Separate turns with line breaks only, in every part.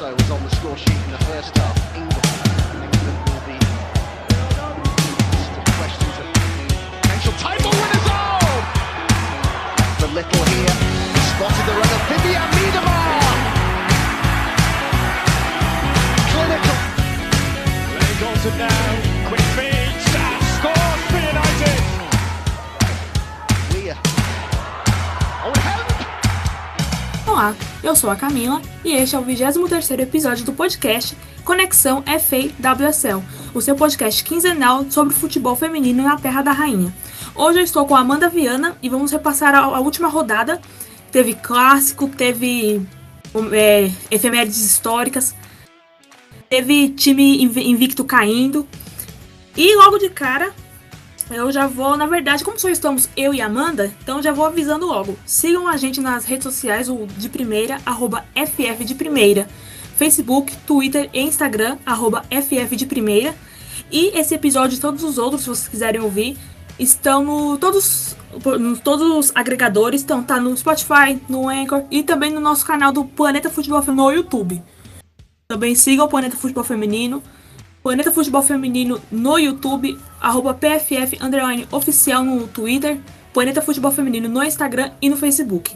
also was on the score sheet in the first half. England, England will be questions of potential title winners. Oh! The little here spotted the runner Vivian Miedemar. Clinical.
Lenny Goldson now,
Olá, eu sou a Camila e este é o 23º episódio do podcast Conexão FA WSL, o seu podcast quinzenal sobre futebol feminino na Terra da Rainha. Hoje eu estou com a Amanda Viana e vamos repassar a, a última rodada. Teve clássico, teve é, efemérides históricas, teve time inv- invicto caindo. E logo de cara, eu já vou, na verdade, como só estamos eu e Amanda, então já vou avisando logo. Sigam a gente nas redes sociais, o de primeira, arroba FF de primeira. Facebook, Twitter e Instagram, arroba FF de primeira. E esse episódio e todos os outros, se vocês quiserem ouvir, estão no todos, todos os agregadores, então tá no Spotify, no Anchor e também no nosso canal do Planeta Futebol Feminino no YouTube. Também sigam o Planeta Futebol Feminino. Planeta Futebol Feminino no YouTube, arroba PFF oficial no Twitter, Planeta Futebol Feminino no Instagram e no Facebook.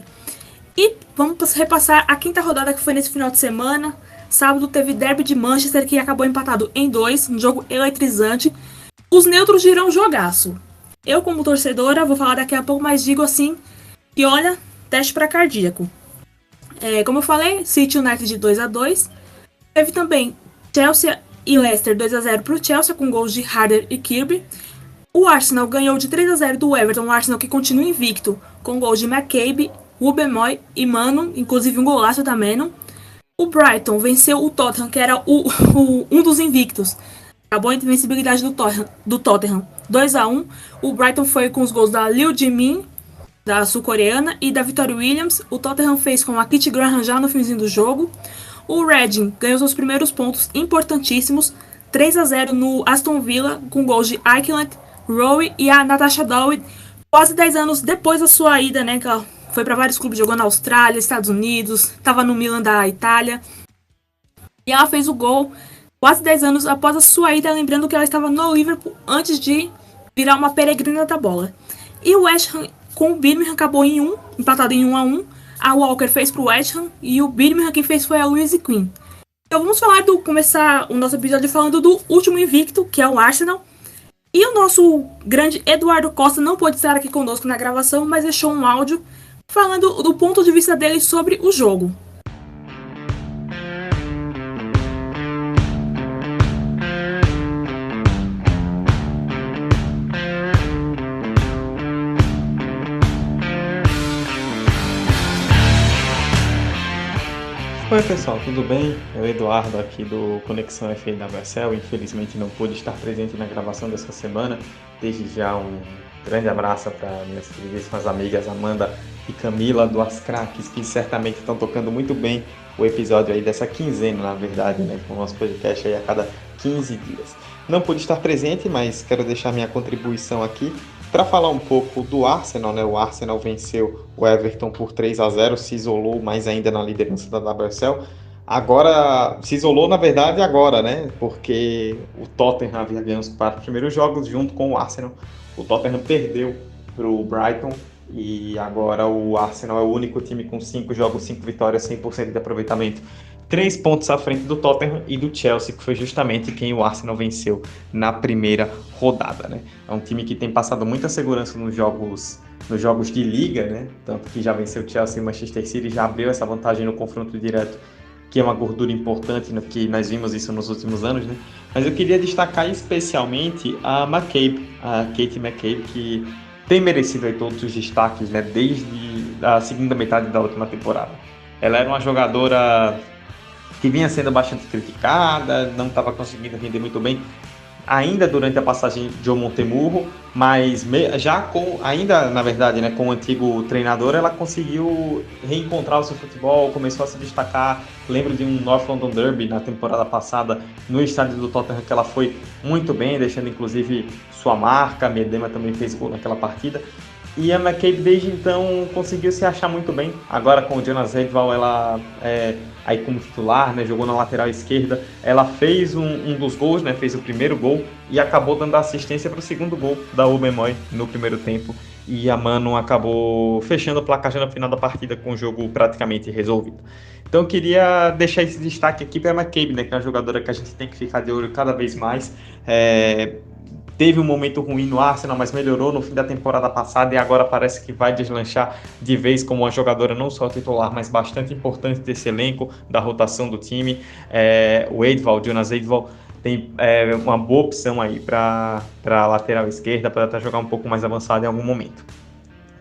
E vamos repassar a quinta rodada que foi nesse final de semana. Sábado teve Derby de Manchester que acabou empatado em dois, um jogo eletrizante. Os neutros giram jogaço. Eu, como torcedora, vou falar daqui a pouco, mas digo assim: que olha, teste para cardíaco. É, como eu falei, City United de 2 a 2 Teve também Chelsea e Leicester 2 a 0 para o Chelsea com gols de Harder e Kirby. O Arsenal ganhou de 3 a 0 do Everton, o Arsenal que continua invicto, com gols de McCabe, Ruben Moy e Mano, inclusive um golaço da Menon. O Brighton venceu o Tottenham, que era o, o- um dos invictos. Acabou a invencibilidade do Tottenham, do Tottenham 2 a 1 O Brighton foi com os gols da Liu Jimin, da sul-coreana, e da Victoria Williams. O Tottenham fez com a Kitty Graham já no finzinho do jogo. O Reading ganhou seus primeiros pontos importantíssimos, 3 a 0 no Aston Villa, com gols de Eichland, Rowe e a Natasha Dowie, quase 10 anos depois da sua ida, né? Que ela foi para vários clubes, jogou na Austrália, Estados Unidos, estava no Milan da Itália. E ela fez o gol quase 10 anos após a sua ida, lembrando que ela estava no Liverpool antes de virar uma peregrina da bola. E o West Ham com o Birmingham acabou em 1, empatado em 1 a 1. A Walker fez pro West Ham e o Birmingham quem fez foi a Louise Quinn. Então vamos falar do começar o nosso episódio falando do último invicto, que é o Arsenal. E o nosso grande Eduardo Costa não pôde estar aqui conosco na gravação, mas deixou um áudio falando do ponto de vista dele sobre o jogo.
Oi pessoal, tudo bem? É Eduardo aqui do Conexão FAWSL. Infelizmente não pude estar presente na gravação dessa semana. Desde já um grande abraço para minhas queridíssimas amigas Amanda e Camila, duas craques que certamente estão tocando muito bem o episódio aí dessa quinzena, na verdade, né? Com o nosso podcast aí a cada 15 dias. Não pude estar presente, mas quero deixar minha contribuição aqui para falar um pouco do Arsenal, né? O Arsenal venceu o Everton por 3 a 0, se isolou mais ainda na liderança da WSL. Agora, se isolou na verdade agora, né? Porque o Tottenham havia ganho os quatro primeiros jogos junto com o Arsenal. O Tottenham perdeu para o Brighton e agora o Arsenal é o único time com cinco jogos, cinco vitórias, 100% de aproveitamento. Três pontos à frente do Tottenham e do Chelsea, que foi justamente quem o Arsenal venceu na primeira rodada, né? É um time que tem passado muita segurança nos jogos, nos jogos de liga, né? Tanto que já venceu o Chelsea e Manchester City, já abriu essa vantagem no confronto direto, que é uma gordura importante, né? que nós vimos isso nos últimos anos, né? Mas eu queria destacar especialmente a McCabe, a Kate McCabe, que tem merecido aí todos os destaques, né? Desde a segunda metade da última temporada. Ela era uma jogadora que vinha sendo bastante criticada, não estava conseguindo render muito bem ainda durante a passagem de Montemurro, mas já com, ainda na verdade, né, com o antigo treinador, ela conseguiu reencontrar o seu futebol, começou a se destacar. Lembro de um North London Derby na temporada passada no estádio do Tottenham que ela foi muito bem, deixando inclusive sua marca. Medema também fez gol naquela partida. E a McCabe desde então conseguiu se achar muito bem. Agora com o Jonas Edval, ela é, aí como titular, né, jogou na lateral esquerda. Ela fez um, um, dos gols, né, fez o primeiro gol e acabou dando assistência para o segundo gol da Ubemoy no primeiro tempo. E a Mano acabou fechando o placar no final da partida com o jogo praticamente resolvido. Então eu queria deixar esse destaque aqui para a McCabe, né, que é uma jogadora que a gente tem que ficar de olho cada vez mais. É, teve um momento ruim no Arsenal, mas melhorou no fim da temporada passada e agora parece que vai deslanchar de vez como uma jogadora não só titular, mas bastante importante desse elenco, da rotação do time. É, o Edval, Jonas Edval, tem é, uma boa opção aí para a lateral esquerda, para até jogar um pouco mais avançado em algum momento.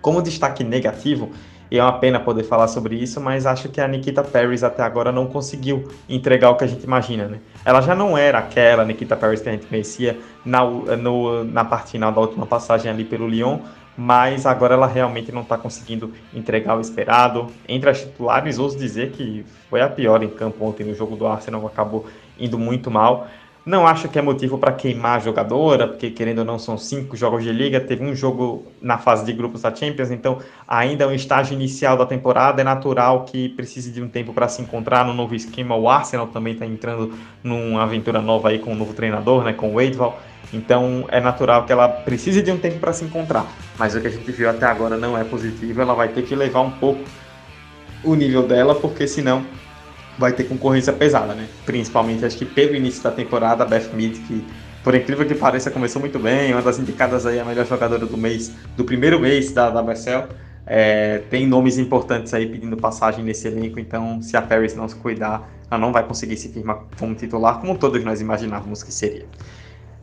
Como destaque negativo, e é uma pena poder falar sobre isso, mas acho que a Nikita Paris até agora não conseguiu entregar o que a gente imagina, né? Ela já não era aquela Nikita Paris que a gente conhecia na, no, na parte final da última passagem ali pelo Lyon, mas agora ela realmente não está conseguindo entregar o esperado. Entre as titulares, ouso dizer que foi a pior em campo ontem no jogo do Arsenal, acabou indo muito mal. Não acho que é motivo para queimar a jogadora, porque querendo ou não são cinco jogos de liga, teve um jogo na fase de grupos da Champions, então ainda é um estágio inicial da temporada, é natural que precise de um tempo para se encontrar no novo esquema. O Arsenal também está entrando numa aventura nova aí com um novo treinador, né, com o Wadeval. Então é natural que ela precise de um tempo para se encontrar. Mas o que a gente viu até agora não é positivo, ela vai ter que levar um pouco o nível dela, porque senão vai ter concorrência pesada, né? Principalmente, acho que pelo início da temporada, a Beth Mead, que por incrível que pareça, começou muito bem, uma das indicadas aí a melhor jogadora do mês, do primeiro mês da WSL. É, tem nomes importantes aí pedindo passagem nesse elenco, então se a Paris não se cuidar, ela não vai conseguir se firmar como titular, como todos nós imaginávamos que seria.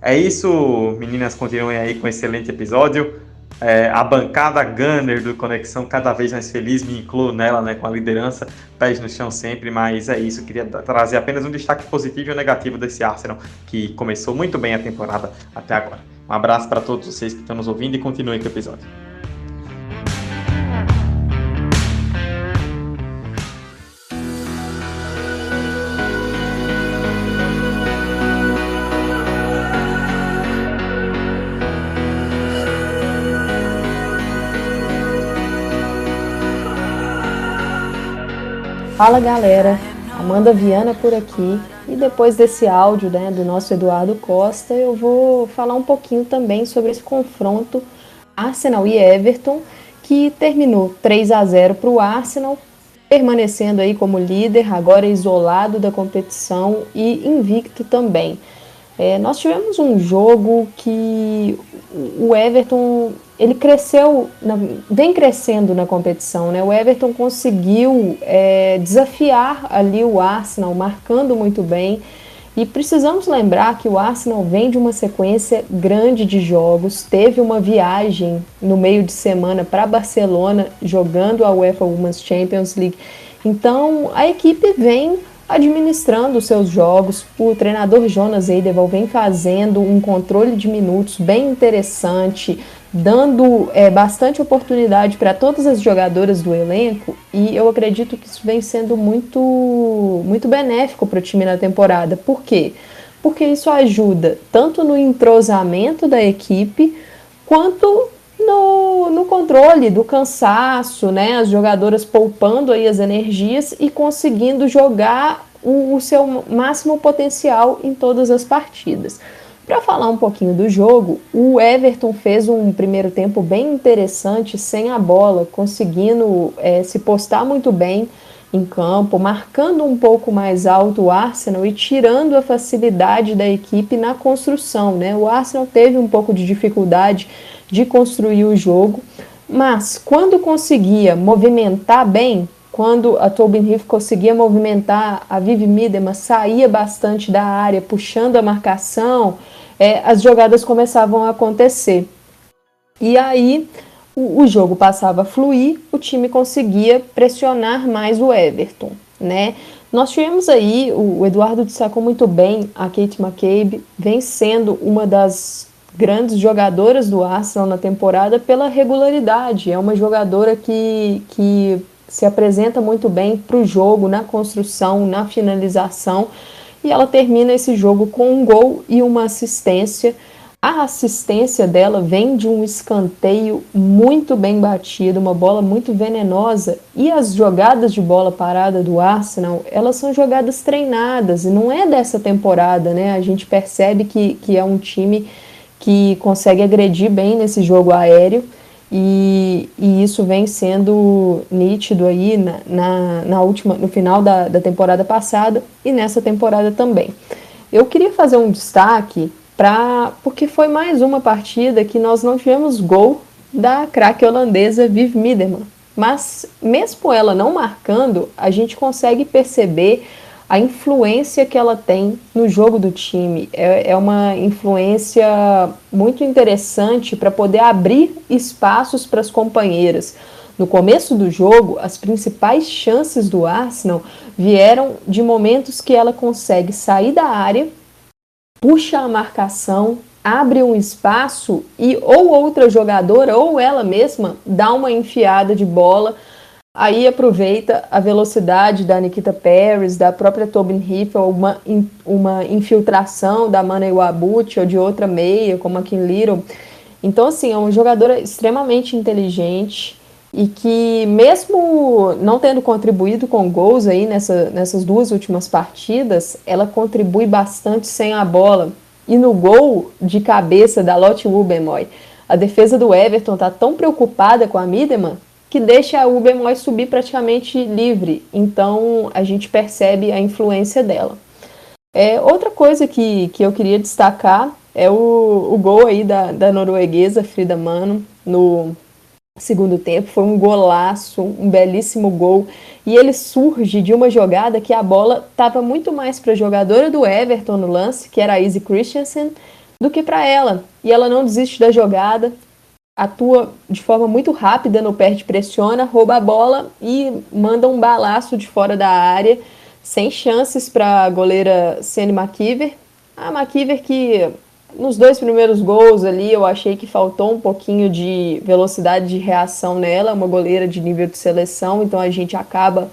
É isso, meninas, continuem aí com um excelente episódio. É, a bancada Gunner do Conexão cada vez mais feliz, me incluo nela, né, com a liderança, pés no chão sempre, mas é isso, queria trazer apenas um destaque positivo e negativo desse Arsenal, que começou muito bem a temporada até agora. Um abraço para todos vocês que estão nos ouvindo e continuem com o episódio.
Fala galera, Amanda Viana por aqui e depois desse áudio né, do nosso Eduardo Costa eu vou falar um pouquinho também sobre esse confronto Arsenal e Everton que terminou 3 a 0 para o Arsenal, permanecendo aí como líder, agora isolado da competição e invicto também. É, nós tivemos um jogo que o Everton ele cresceu, vem crescendo na competição, né? O Everton conseguiu é, desafiar ali o Arsenal, marcando muito bem. E precisamos lembrar que o Arsenal vem de uma sequência grande de jogos, teve uma viagem no meio de semana para Barcelona jogando a UEFA Women's Champions League. Então a equipe vem administrando os seus jogos. O treinador Jonas Eideval vem fazendo um controle de minutos bem interessante, dando é, bastante oportunidade para todas as jogadoras do elenco e eu acredito que isso vem sendo muito, muito benéfico para o time na temporada. Por quê? Porque isso ajuda tanto no entrosamento da equipe quanto no, no controle do cansaço, né? As jogadoras poupando aí as energias e conseguindo jogar o, o seu máximo potencial em todas as partidas. Para falar um pouquinho do jogo, o Everton fez um primeiro tempo bem interessante sem a bola, conseguindo é, se postar muito bem em campo, marcando um pouco mais alto o Arsenal e tirando a facilidade da equipe na construção. Né? O Arsenal teve um pouco de dificuldade de construir o jogo, mas quando conseguia movimentar bem, quando a Tobin Heath conseguia movimentar, a Vivi Miedema saía bastante da área, puxando a marcação, é, as jogadas começavam a acontecer. E aí o, o, jogo passava a fluir, o time conseguia pressionar mais o Everton, né? Nós tivemos aí, o, Eduardo destacou muito bem, a Kate McCabe vem sendo uma das grandes jogadoras do Arsenal na temporada pela regularidade. É uma jogadora que, que se apresenta muito bem para o jogo, na construção, na finalização e ela termina esse jogo com um gol e uma assistência. A assistência dela vem de um escanteio muito bem batido, uma bola muito venenosa. E as jogadas de bola parada do Arsenal, elas são jogadas treinadas, e não é dessa temporada, né? A gente percebe que, que é um time que consegue agredir bem nesse jogo aéreo. E, e, isso vem sendo nítido aí na, na, na, última, no final da, da temporada passada e nessa temporada também. Eu queria fazer um destaque pra, porque foi mais uma partida que nós não tivemos gol da craque holandesa Viv Miedema. Mas mesmo ela não marcando, a gente consegue perceber a influência que ela tem no jogo do time. É, é uma influência muito interessante para poder abrir espaços para as companheiras. No começo do jogo, as principais chances do Arsenal vieram de momentos que ela consegue sair da área, puxa a marcação, abre um espaço e ou outra jogadora ou ela mesma dá uma enfiada de bola Aí aproveita a velocidade da Nikita Paris, da própria Tobin Hiffel, uma, uma infiltração da Mana Iwabuchi ou de outra meia, como a Kim Little. Então, assim, é uma jogadora extremamente inteligente e que, mesmo não tendo contribuído com gols aí nessa, nessas duas últimas partidas, ela contribui bastante sem a bola. E no gol de cabeça da Lotte Wubemoy, a defesa do Everton está tão preocupada com a Mideman que deixa o bemol subir praticamente livre. Então a gente percebe a influência dela. É, outra coisa que, que eu queria destacar é o, o gol aí da, da norueguesa Frida Mano no segundo tempo. Foi um golaço, um belíssimo gol. E ele surge de uma jogada que a bola estava muito mais para a jogadora do Everton no lance, que era a Izzy Christensen, do que para ela. E ela não desiste da jogada, atua de forma muito rápida no perde pressiona, rouba a bola e manda um balaço de fora da área, sem chances para a goleira Sene McKeever. A McKeever que nos dois primeiros gols ali eu achei que faltou um pouquinho de velocidade de reação nela, uma goleira de nível de seleção, então a gente acaba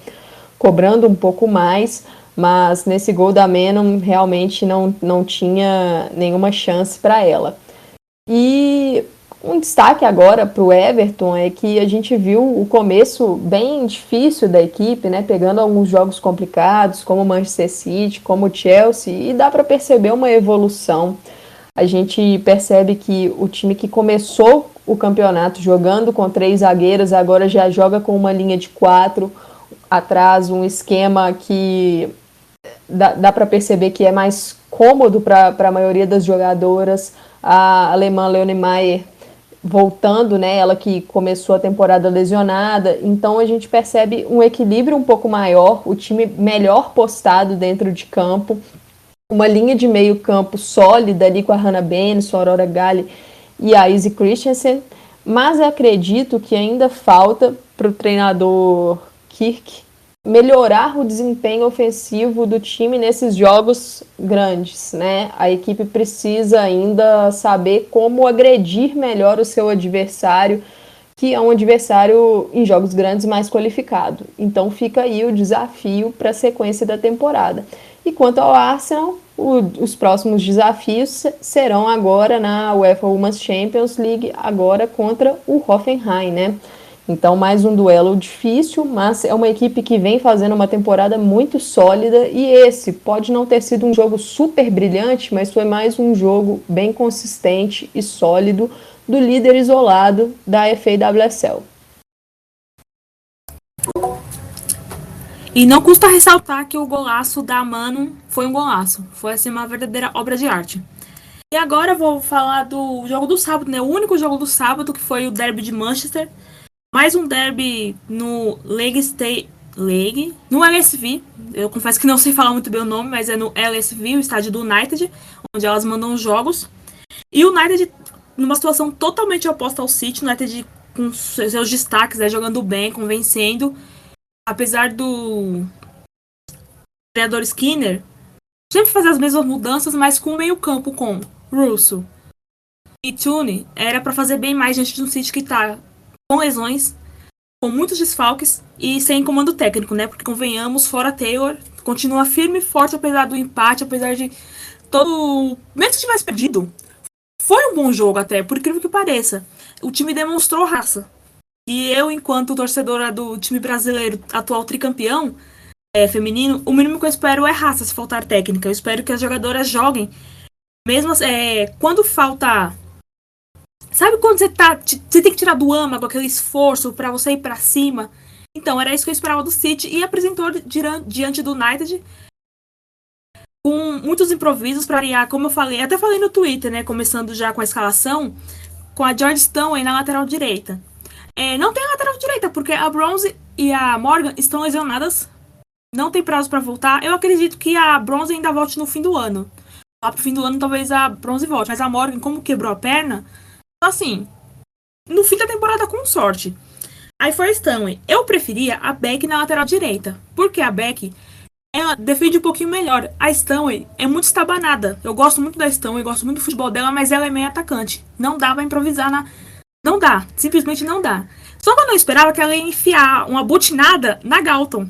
cobrando um pouco mais, mas nesse gol da Menon realmente não, não tinha nenhuma chance para ela. E um destaque agora para o Everton é que a gente viu o começo bem difícil da equipe, né? Pegando alguns jogos complicados, como o Manchester City, como o Chelsea, e dá para perceber uma evolução. A gente percebe que o time que começou o campeonato jogando com três zagueiras agora já joga com uma linha de quatro atrás, um esquema que dá, dá para perceber que é mais cômodo para a maioria das jogadoras. A alemã Leone Maier voltando, né? Ela que começou a temporada lesionada, então a gente percebe um equilíbrio um pouco maior, o time melhor postado dentro de campo, uma linha de meio campo sólida ali com a Hannah Benson, a Aurora Gale e a Izzy Christensen, mas acredito que ainda falta para o treinador Kirk melhorar o desempenho ofensivo do time nesses jogos grandes, né? A equipe precisa ainda saber como agredir melhor o seu adversário, que é um adversário em jogos grandes mais qualificado. Então fica aí o desafio para a sequência da temporada. E quanto ao Arsenal, o, os próximos desafios serão agora na UEFA Women's Champions League, agora contra o Hoffenheim, né? Então, mais um duelo difícil, mas é uma equipe que vem fazendo uma temporada muito sólida. E esse pode não ter sido um jogo super brilhante, mas foi mais um jogo bem consistente e sólido do líder isolado da FAWSL.
E não custa ressaltar que o golaço da Mano foi um golaço. Foi assim uma verdadeira obra de arte. E agora eu vou falar do jogo do sábado, né? O único jogo do sábado que foi o Derby de Manchester mais um derby no League State. League. No LSV. Eu confesso que não sei falar muito bem o nome, mas é no LSV, o estádio do United, onde elas mandam jogos. E o United, numa situação totalmente oposta ao City, o United com seus destaques, né, jogando bem, convencendo. Apesar do treinador Skinner sempre fazer as mesmas mudanças, mas com o meio-campo com Russo e Tune, era para fazer bem mais diante de um City que tá com lesões, com muitos desfalques e sem comando técnico, né? Porque convenhamos, fora Taylor, continua firme e forte apesar do empate, apesar de todo. Mesmo que tivesse perdido, foi um bom jogo até, por incrível que pareça. O time demonstrou raça. E eu, enquanto torcedora do time brasileiro, atual tricampeão é, feminino, o mínimo que eu espero é raça, se faltar técnica. Eu espero que as jogadoras joguem. Mesmo é, quando falta. Sabe quando você tá. Você tem que tirar do âmago aquele esforço para você ir para cima? Então, era isso que eu esperava do City e apresentou diante do United com muitos improvisos para variar, como eu falei, até falei no Twitter, né? Começando já com a escalação, com a George Stone na lateral direita. É, não tem lateral direita, porque a Bronze e a Morgan estão lesionadas. Não tem prazo para voltar. Eu acredito que a Bronze ainda volte no fim do ano. Lá pro fim do ano talvez a Bronze volte. Mas a Morgan, como quebrou a perna, assim, no fim da temporada com sorte. Aí foi a Stanley. Eu preferia a Beck na lateral direita. Porque a Beck, ela defende um pouquinho melhor. A Stanley é muito estabanada. Eu gosto muito da Stanley, gosto muito do futebol dela, mas ela é meio atacante. Não dá pra improvisar na, não dá, simplesmente não dá. Só que eu não esperava que ela ia enfiar uma butinada na Galton.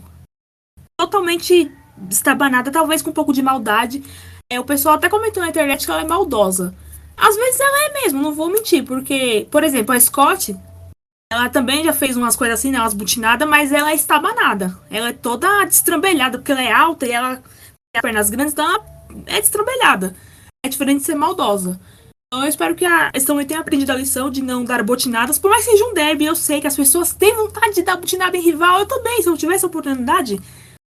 Totalmente estabanada, talvez com um pouco de maldade. É, o pessoal até comentou na internet que ela é maldosa. Às vezes ela é mesmo, não vou mentir, porque, por exemplo, a Scott, ela também já fez umas coisas assim, né, umas butinadas, mas ela é estabanada. Ela é toda destrambelhada, porque ela é alta e ela tem pernas grandes, então ela é destrambelhada. É diferente de ser maldosa. Então, eu espero que a Stanley tenha aprendido a lição de não dar botinadas. Por mais que seja um derby, eu sei que as pessoas têm vontade de dar botinada em rival. Eu também, se eu tivesse a oportunidade,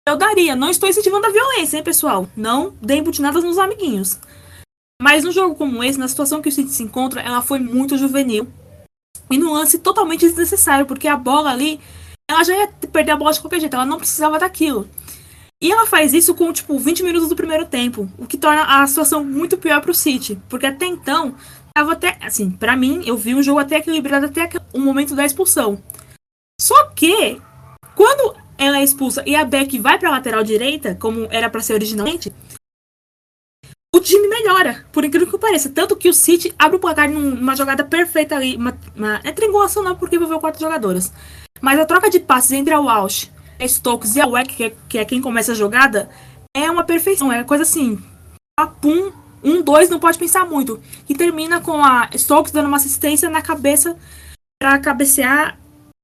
eu daria. Não estou incentivando a violência, hein, pessoal? Não deem botinadas nos amiguinhos. Mas num jogo como esse, na situação que o City se encontra, ela foi muito juvenil. E num lance totalmente desnecessário, porque a bola ali, ela já ia perder a bola de qualquer jeito, ela não precisava daquilo. E ela faz isso com, tipo, 20 minutos do primeiro tempo, o que torna a situação muito pior pro City, porque até então, tava até, assim, para mim, eu vi um jogo até equilibrado até o momento da expulsão. Só que, quando ela é expulsa e a Beck vai pra lateral direita, como era para ser originalmente, o time melhora, por incrível que pareça. Tanto que o City abre o placar numa jogada perfeita ali. Uma, uma, é triangulação não, porque envolveu quatro jogadoras. Mas a troca de passes entre a Walsh Stokes e a Weck, que é, que é quem começa a jogada, é uma perfeição. É coisa assim. Papum, um, dois, não pode pensar muito. E termina com a Stokes dando uma assistência na cabeça para cabecear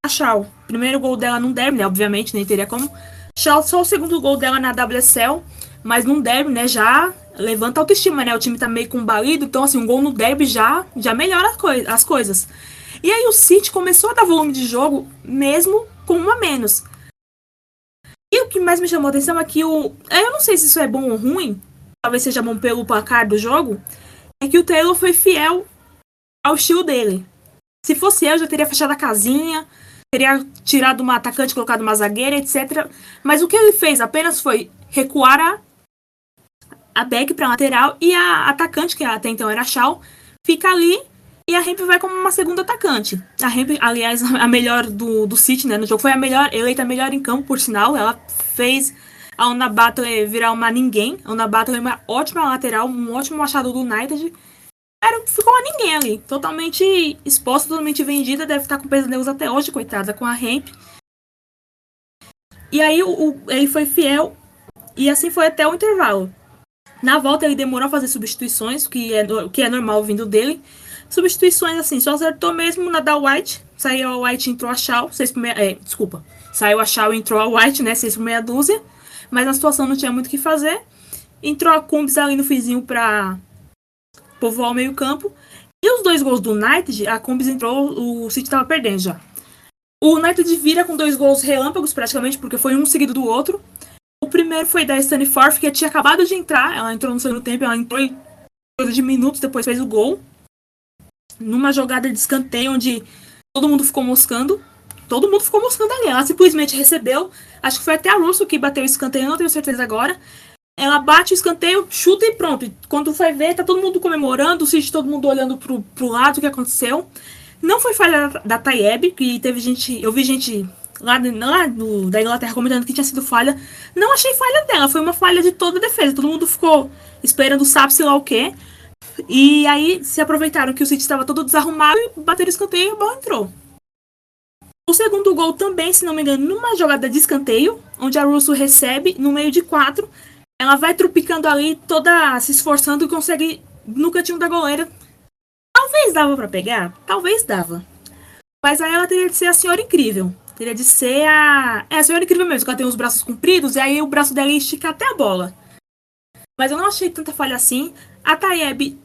a Shaw. Primeiro gol dela não derby, né? Obviamente, nem teria como. Shaw só o segundo gol dela na WSL, mas num derby, né? Já levanta a autoestima, né? O time tá meio combalido, então assim, um gol no derby já, já melhora as, coi as coisas. E aí o City começou a dar volume de jogo mesmo com uma menos. E o que mais me chamou a atenção é que o. Eu não sei se isso é bom ou ruim, talvez seja bom pelo placar do jogo, é que o Taylor foi fiel ao estilo dele. Se fosse eu, já teria fechado a casinha, teria tirado uma atacante, colocado uma zagueira, etc. Mas o que ele fez apenas foi recuar a, a back para lateral e a atacante, que até então era a Shaw, fica ali e a Hemp vai como uma segunda atacante. A Hemp, aliás, a melhor do, do City, né? No jogo foi a melhor, eleita a melhor em campo, por sinal. Ela fez a Una Battle virar uma ninguém. A Una Battle é uma ótima lateral, um ótimo machado do United. Era, ficou uma ninguém ali. Totalmente exposta, totalmente vendida. Deve estar com pesadelos até hoje, coitada, com a Hemp. E aí o, ele foi fiel. E assim foi até o intervalo. Na volta ele demorou a fazer substituições, que é, que é normal vindo dele. Substituições assim, só acertou mesmo na da White. Saiu a White entrou a Shaw, 6 por meia, é, desculpa. Saiu a Shaw entrou a White, né? 6 por meia dúzia. Mas na situação não tinha muito o que fazer. Entrou a Cumbs ali no fizinho pra povoar o meio-campo. E os dois gols do United, a Cumbs entrou, o City tava perdendo já. O United vira com dois gols relâmpagos, praticamente, porque foi um seguido do outro. O primeiro foi da Stanley Forth, que tinha acabado de entrar. Ela entrou no segundo tempo, ela entrou em coisa de minutos, depois fez o gol numa jogada de escanteio onde todo mundo ficou moscando. Todo mundo ficou moscando ali. Ela simplesmente recebeu. Acho que foi até a Russo que bateu o escanteio, não tenho certeza agora. Ela bate o escanteio, chuta e pronto. Quando foi ver, tá todo mundo comemorando, o todo mundo olhando pro, pro lado o que aconteceu. Não foi falha da, da Tayeb, que teve gente. Eu vi gente lá, lá do, da Inglaterra comentando que tinha sido falha. Não achei falha dela, foi uma falha de toda a defesa. Todo mundo ficou esperando, sabe-se lá o quê. E aí se aproveitaram que o City estava todo desarrumado e bateram o escanteio e a bola entrou. O segundo gol também, se não me engano, numa jogada de escanteio, onde a Russo recebe no meio de quatro. Ela vai trupicando ali, toda se esforçando e consegue no cantinho da goleira talvez dava para pegar, talvez dava. Mas aí ela teria de ser a senhora incrível. Teria de ser a. É a senhora incrível mesmo, que ela tem os braços compridos, e aí o braço dela estica até a bola. Mas eu não achei tanta falha assim. A Tayeb,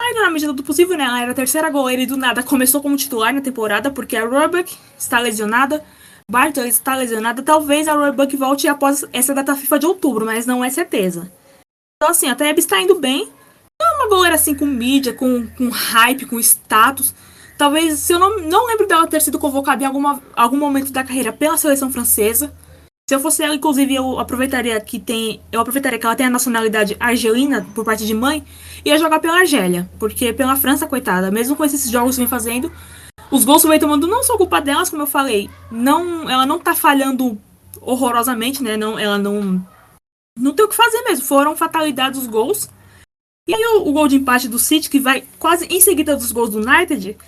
ainda na medida do possível, né? Ela era a terceira goleira e do nada começou como titular na temporada, porque a Roebuck está lesionada. Bartlett está lesionada. Talvez a Roebuck volte após essa data FIFA de outubro, mas não é certeza. Então, assim, a Tayeb está indo bem. Não é uma goleira assim com mídia, com, com hype, com status. Talvez, se eu não, não lembro dela ter sido convocada em alguma, algum momento da carreira pela seleção francesa. Se eu fosse ela, inclusive, eu aproveitaria que tem. Eu aproveitaria que ela tem a nacionalidade argelina por parte de mãe e ia jogar pela Argélia. Porque pela França, coitada, mesmo com esses jogos que vem fazendo, os gols que vem tomando não são culpa delas, como eu falei. Não, ela não tá falhando horrorosamente, né? Não, ela não. Não tem o que fazer mesmo. Foram fatalidades os gols. E aí o, o gol de empate do City, que vai quase em seguida dos gols do United,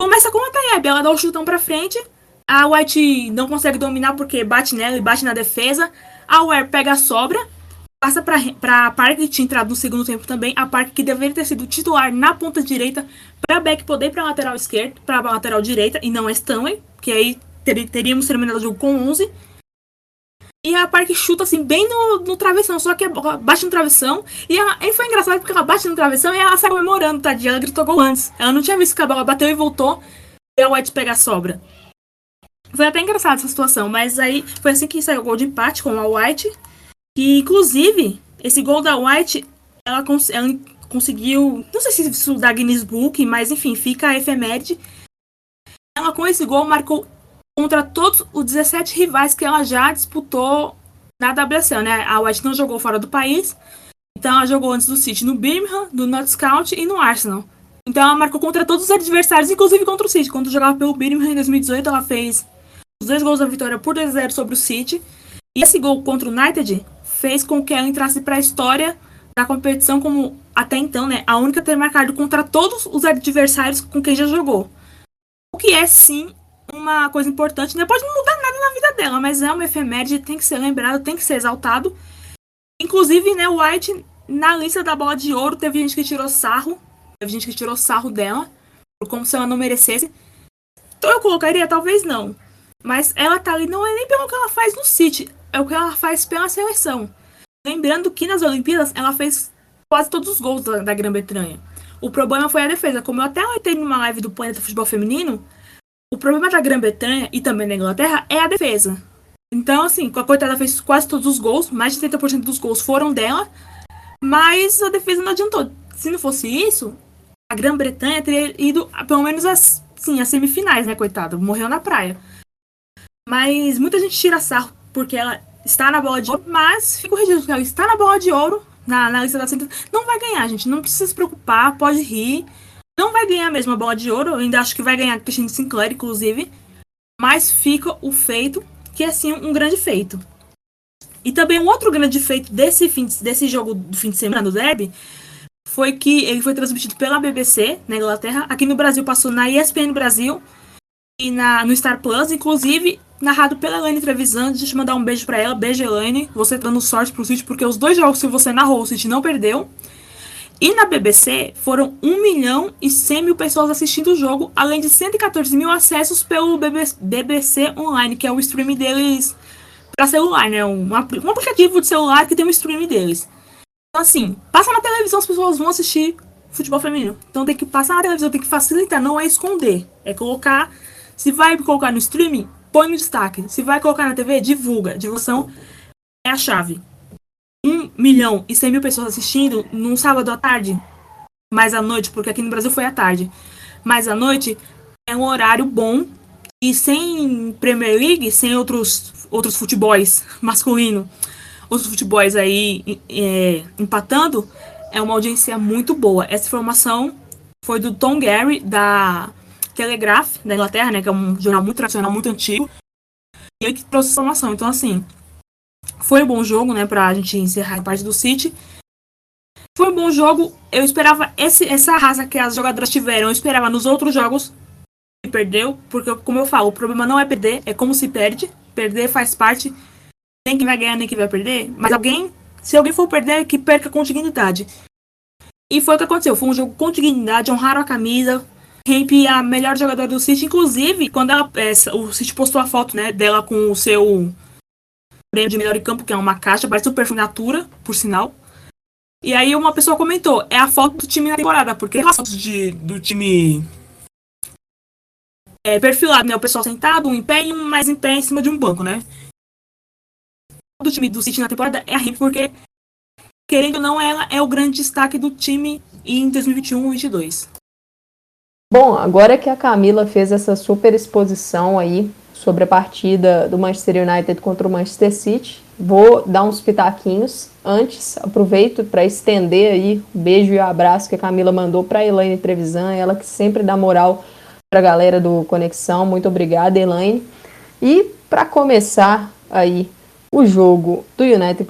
Começa com a Tayeb, ela dá o chutão pra frente. A White não consegue dominar porque bate nela e bate na defesa. A Ware pega a sobra. Passa pra, pra Park, que tinha entrado no segundo tempo também. A Park que deveria ter sido titular na ponta direita. Pra Beck poder ir pra lateral esquerda, pra lateral direita. E não a Stanley, que aí ter, teríamos terminado o jogo com 11. E a Park chuta assim, bem no, no travessão, só que bate no travessão. E ela, e foi engraçado porque ela bate no travessão e ela sai comemorando, tadinha. Ela gritou gol antes. Ela não tinha visto que a bola bateu e voltou. E a White pega a sobra. Foi até engraçado essa situação, mas aí foi assim que saiu o gol de empate com a White. E inclusive, esse gol da White, ela, cons ela conseguiu. Não sei se isso da Guinness Book, mas enfim, fica a efeméride. Ela com esse gol marcou contra todos os 17 rivais que ela já disputou na WSL, né? A White não jogou fora do país, então ela jogou antes do City no Birmingham, no Notts e no Arsenal. Então ela marcou contra todos os adversários, inclusive contra o City. Quando jogava pelo Birmingham em 2018, ela fez os dois gols da vitória por 2 0 sobre o City. E esse gol contra o United fez com que ela entrasse para a história da competição como até então, né, a única a ter marcado contra todos os adversários com quem já jogou. O que é sim uma coisa importante, né? pode não mudar nada na vida dela, mas é uma efeméride, tem que ser lembrado, tem que ser exaltado. Inclusive, né, White, na lista da bola de ouro, teve gente que tirou sarro, teve gente que tirou sarro dela, como se ela não merecesse. Então eu colocaria, talvez não. Mas ela tá ali não é nem pelo que ela faz no City, é o que ela faz pela seleção. Lembrando que nas Olimpíadas ela fez quase todos os gols da, da Grã-Bretanha. O problema foi a defesa. Como eu até alertei numa live do Planeta Futebol Feminino, o problema da Grã-Bretanha e também da Inglaterra é a defesa. Então, assim, a coitada fez quase todos os gols, mais de 70% dos gols foram dela, mas a defesa não adiantou. Se não fosse isso, a Grã-Bretanha teria ido pelo menos as, sim, as semifinais, né, coitada? Morreu na praia. Mas muita gente tira sarro porque ela está na bola de ouro, mas fica corrigido porque ela está na bola de ouro, na, na lista da. Não vai ganhar, gente. Não precisa se preocupar, pode rir. Não vai ganhar a bola de ouro, eu ainda acho que vai ganhar a Christine Sinclair, inclusive. Mas fica o feito, que é sim um grande feito. E também um outro grande feito desse, fim, desse jogo do fim de semana do Derby foi que ele foi transmitido pela BBC na Inglaterra. Aqui no Brasil passou na ESPN Brasil e na, no Star Plus, inclusive narrado pela Elaine Trevisan. Deixa eu mandar um beijo para ela. Beijo, Elaine. Você tá dando sorte pro City, porque os dois jogos que você narrou, o City não perdeu. E na BBC foram 1 milhão e 100 mil pessoas assistindo o jogo, além de 114 mil acessos pelo BBC Online, que é o streaming deles para celular, né? Um, aplicativo de celular que tem um streaming deles. Então, assim, passa na televisão, as pessoas vão assistir futebol feminino. Então tem que passar na televisão, tem que facilitar, não é esconder. É colocar. Se vai colocar no streaming, põe no destaque. Se vai colocar na TV, divulga. Divulgação é a chave. 1 milhão e 100 mil pessoas assistindo num sábado à tarde, mais à noite, porque aqui no Brasil foi à tarde, mais à noite, é um horário bom e sem Premier League, sem outros, outros futebols masculino, outros futebols aí é, empatando, é uma audiência muito boa. Essa informação foi do Tom Gary, da Telegraph, da Inglaterra, né, que é um jornal muito tradicional, muito antigo, e ele que trouxe essa informação. Então, assim, foi um bom jogo, né, pra gente encerrar a parte do City. Foi um bom jogo. Eu esperava esse, essa raça que as jogadoras tiveram, eu esperava nos outros jogos que perdeu, porque como eu falo, o problema não é perder, é como se perde. Perder faz parte. Nem quem vai ganhar, nem quem vai perder. Mas alguém, se alguém for perder, que perca com dignidade. E foi o que aconteceu. Foi um jogo com dignidade, honraram a camisa. Hemp é a melhor jogadora do City. Inclusive, quando ela, é, o City postou a foto né, dela com o seu prêmio de melhor em campo, que é uma caixa, parece o perfume Natura, por sinal. E aí uma pessoa comentou, é a foto do time na temporada, porque as fotos de, do time é, perfilado, né? O pessoal sentado, um em pé e um mais em pé em cima de um banco, né? Do time do City na temporada é a Hemp, porque querendo ou não, ela é o grande destaque do time em 2021-22.
Bom, agora que a Camila fez essa super exposição aí sobre a partida do Manchester United contra o Manchester City, vou dar uns pitaquinhos. Antes, aproveito para estender aí o beijo e o abraço que a Camila mandou para Elaine Trevisan, ela que sempre dá moral para a galera do Conexão. Muito obrigada, Elaine. E para começar aí o jogo do United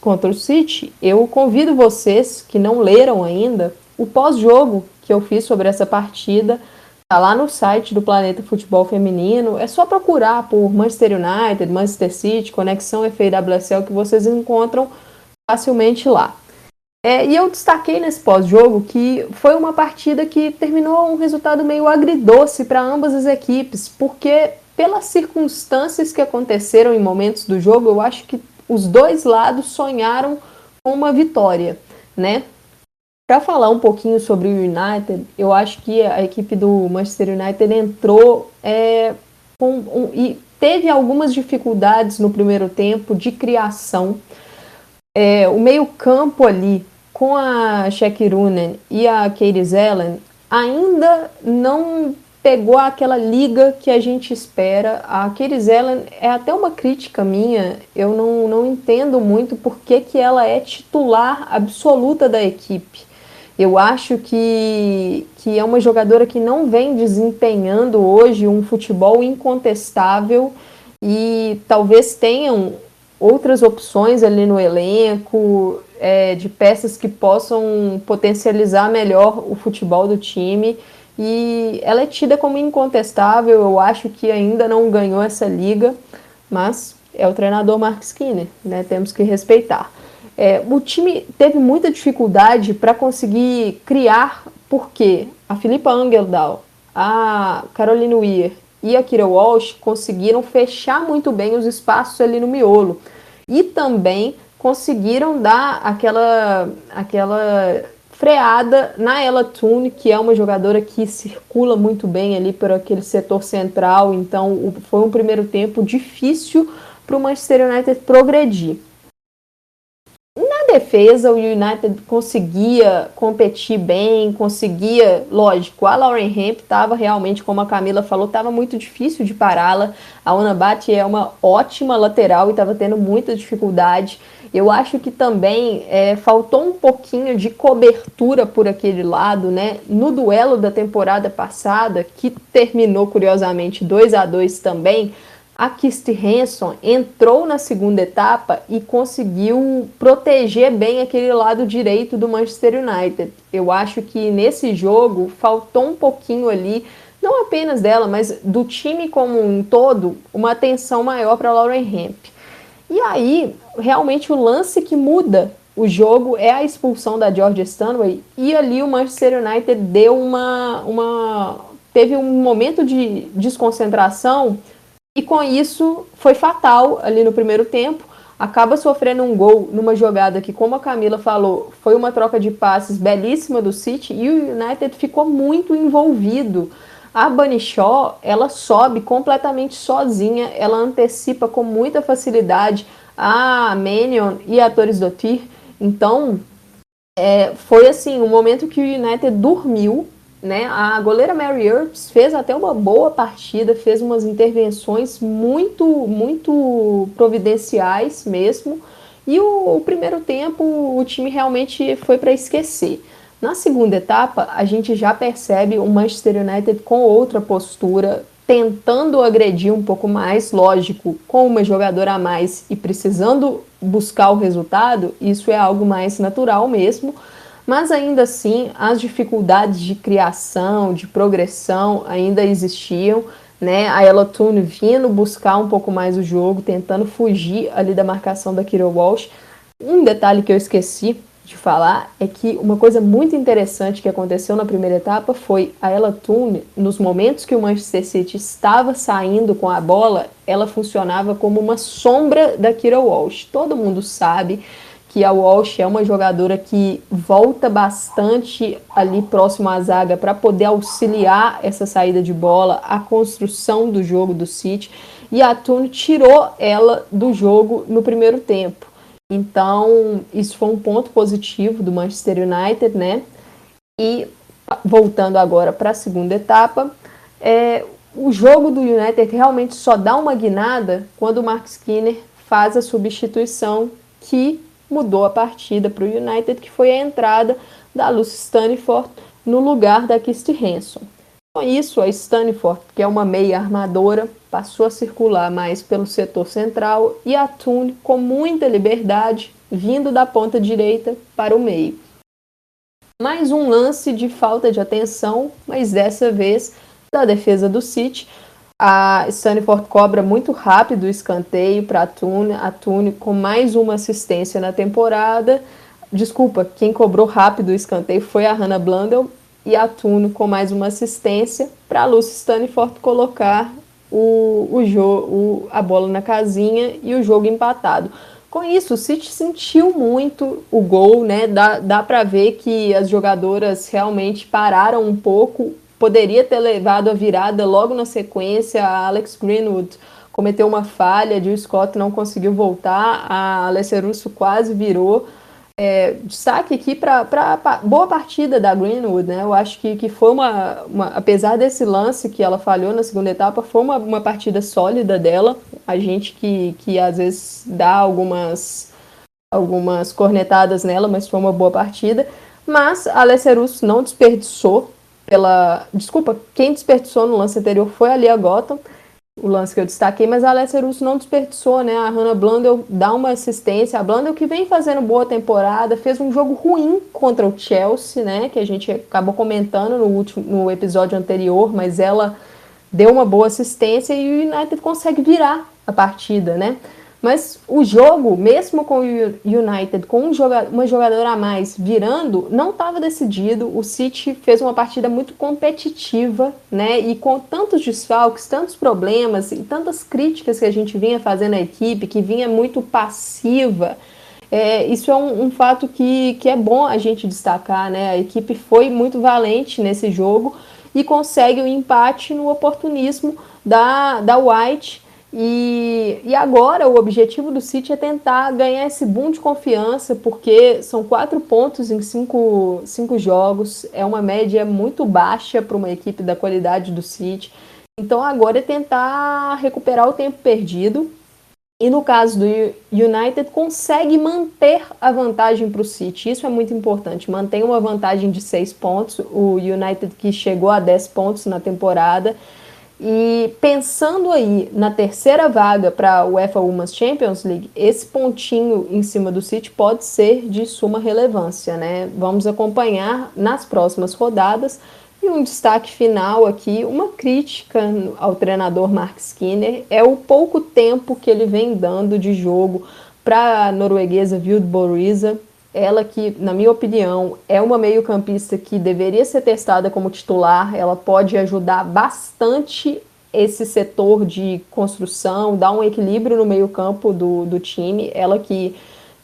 contra o City, eu convido vocês que não leram ainda o pós-jogo que eu fiz sobre essa partida. Tá lá no site do Planeta Futebol Feminino. É só procurar por Manchester United, Manchester City, Conexão FAWSL que vocês encontram facilmente lá. É, e eu destaquei nesse pós-jogo que foi uma partida que terminou um resultado meio agridoce para ambas as equipes, porque pelas circunstâncias que aconteceram em momentos do jogo, eu acho que os dois lados sonharam com uma vitória, né? Para falar um pouquinho sobre o United, eu acho que a equipe do Manchester United entrou é, com um, e teve algumas dificuldades no primeiro tempo de criação. É, o meio-campo ali, com a Shekirunen e a Katie Zellen, ainda não pegou aquela liga que a gente espera. A Katie Ellen é até uma crítica minha, eu não, não entendo muito por que, que ela é titular absoluta da equipe. Eu acho que, que é uma jogadora que não vem desempenhando hoje um futebol incontestável e talvez tenham outras opções ali no elenco, é, de peças que possam potencializar melhor o futebol do time e ela é tida como incontestável. Eu acho que ainda não ganhou essa liga, mas é o treinador Mark Skinner, né? Temos que respeitar. É, o time teve muita dificuldade para conseguir criar, porque a Filipa Angeldal, a Caroline Weir e a Kira Walsh conseguiram fechar muito bem os espaços ali no miolo. E também conseguiram dar aquela, aquela freada na Ella Toone, que é uma jogadora que circula muito bem ali por aquele setor central, então foi um primeiro tempo difícil para o Manchester United progredir. Defesa, o United conseguia competir bem, conseguia, lógico, a Lauren Hemp estava realmente, como a Camila falou, estava muito difícil de pará-la. A Ona Bat é uma ótima lateral e estava tendo muita dificuldade. Eu acho que também é, faltou um pouquinho de cobertura por aquele lado, né? No duelo da temporada passada, que terminou curiosamente 2 a 2 também, a Kirsty Hanson entrou na segunda etapa e conseguiu proteger bem aquele lado direito do Manchester United. Eu acho que nesse jogo faltou um pouquinho ali, não apenas dela, mas do time como um todo, uma atenção maior para Lauren Hemp. E aí, realmente, o lance que muda o jogo é a expulsão da Georgia Stanway. E ali o Manchester United deu uma. uma teve um momento de desconcentração e com isso foi fatal ali no primeiro tempo. Acaba sofrendo um gol numa jogada que, como a Camila falou, foi uma troca de passes belíssima do City e o United ficou muito envolvido a Bunny ela sobe completamente sozinha, ela antecipa com muita facilidade a Manion e a Torres Dottir. Então, é, foi assim, um momento que o United dormiu, né? A goleira Mary Earps fez até uma boa partida, fez umas intervenções muito, muito providenciais mesmo. E o, o primeiro tempo o time realmente foi para esquecer. Na segunda etapa, a gente já percebe o Manchester United com outra postura, tentando agredir um pouco mais, lógico, com uma jogadora a mais e precisando buscar o resultado, isso é algo mais natural mesmo, mas ainda assim as dificuldades de criação, de progressão ainda existiam, né? A Ella Toone vindo buscar um pouco mais o jogo, tentando fugir ali da marcação da Kira Walsh. Um detalhe que eu esqueci de falar é que uma coisa muito interessante que aconteceu na primeira etapa foi a Ella Toone, nos momentos que o Manchester City estava saindo com a bola, ela funcionava como uma sombra da Kira Walsh. Todo mundo sabe que a Walsh é uma jogadora que volta bastante ali próximo à zaga para poder auxiliar essa saída de bola, a construção do jogo do City, e a Toone tirou ela do jogo no primeiro tempo. Então, isso foi um ponto positivo do Manchester United, né? E voltando agora para a segunda etapa, é, o jogo do United realmente só dá uma guinada quando o Mark Skinner faz a substituição que mudou a partida para o United, que foi a entrada da Lucy Stanford no lugar da Kirsty Hanson. Com isso, a Stanford, que é uma meia armadora, passou a circular mais pelo setor central e a Tune com muita liberdade, vindo da ponta direita para o meio. Mais um lance de falta de atenção, mas dessa vez da defesa do City. A Stanford cobra muito rápido o escanteio para a Tune, a Tune com mais uma assistência na temporada. Desculpa, quem cobrou rápido o escanteio foi a Hannah Blundell, e Atuno com mais uma assistência para a Lucy Stanford colocar o, o, o, a bola na casinha e o jogo empatado. Com isso, o City sentiu muito o gol, né? Dá, dá para ver que as jogadoras realmente pararam um pouco. Poderia ter levado a virada logo na sequência. A Alex Greenwood cometeu uma falha, o Scott não conseguiu voltar, a Alessia Russo quase virou. É, destaque aqui para boa partida da Greenwood, né? Eu acho que, que foi uma, uma, Apesar desse lance que ela falhou na segunda etapa, foi uma, uma partida sólida dela. A gente que, que às vezes dá algumas, algumas cornetadas nela, mas foi uma boa partida. Mas a Alessia Russo não desperdiçou pela. Desculpa, quem desperdiçou no lance anterior foi a Lia Gotham o lance que eu destaquei, mas a Alessia Russo não desperdiçou, né? A Hannah Blundell dá uma assistência. A Blundell que vem fazendo boa temporada, fez um jogo ruim contra o Chelsea, né? Que a gente acabou comentando no, último, no episódio anterior, mas ela deu uma boa assistência e o United consegue virar a partida, né? Mas o jogo, mesmo com o United, com um jogador, uma jogadora a mais virando, não estava decidido. O City fez uma partida muito competitiva, né? E com tantos desfalques, tantos problemas e tantas críticas que a gente vinha fazendo à equipe, que vinha muito passiva. É, isso é um, um, fato que, que é bom a gente destacar, né? A equipe foi muito valente nesse jogo e consegue o um empate no oportunismo da, da White e, e agora o objetivo do City é tentar ganhar esse boom de confiança, porque são quatro pontos em cinco, cinco jogos, é uma média muito baixa para uma equipe da qualidade do City. Então agora é tentar recuperar o tempo perdido. E no caso do United, consegue manter a vantagem para o City. Isso é muito importante. Mantém uma vantagem de seis pontos. O United que chegou a 10 pontos na temporada e pensando aí na terceira vaga para a UEFA Women's Champions League, esse pontinho em cima do City pode ser de suma relevância, né? Vamos acompanhar nas próximas rodadas. E um destaque final aqui, uma crítica ao treinador Mark Skinner, é o pouco tempo que ele vem dando de jogo para a norueguesa Vilde Borisa. Ela que, na minha opinião, é uma meio-campista que deveria ser testada como titular. Ela pode ajudar bastante esse setor de construção, dar um equilíbrio no meio-campo do, do time. Ela que,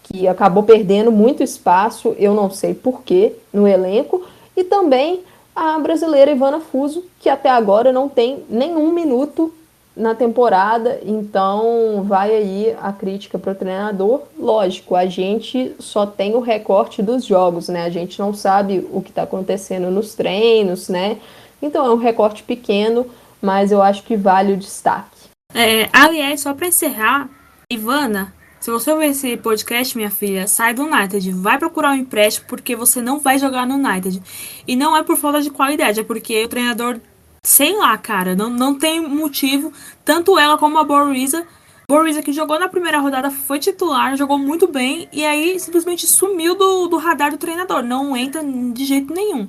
que acabou perdendo muito espaço, eu não sei porquê, no elenco. E também a brasileira Ivana Fuso, que até agora não tem nenhum minuto na temporada, então vai aí a crítica para o treinador. Lógico, a gente só tem o recorte dos jogos, né? A gente não sabe o que está acontecendo nos treinos, né? Então é um recorte pequeno, mas eu acho que vale o destaque.
É, aliás, só para encerrar, Ivana, se você ouvir esse podcast, minha filha, sai do United, vai procurar um empréstimo porque você não vai jogar no United. E não é por falta de qualidade, é porque o treinador Sei lá, cara, não, não tem motivo. Tanto ela como a Borisa. Borisa que jogou na primeira rodada, foi titular, jogou muito bem. E aí simplesmente sumiu do, do radar do treinador. Não entra de jeito nenhum.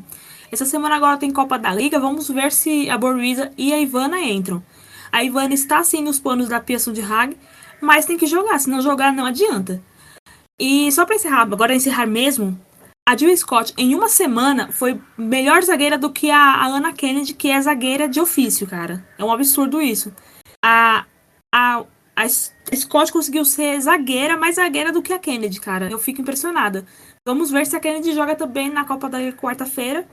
Essa semana agora tem Copa da Liga. Vamos ver se a Borisa e a Ivana entram. A Ivana está sim nos planos da Pearson de Hag, mas tem que jogar. Se não jogar, não adianta. E só para encerrar, agora encerrar mesmo, A Jill Scott, em uma semana, foi melhor zagueira do que a, Anna Kennedy, que é zagueira de ofício, cara. É um absurdo isso. A, a, a Scott conseguiu ser zagueira, mais zagueira do que a Kennedy, cara. Eu fico impressionada. Vamos ver se a Kennedy joga também na Copa da quarta-feira.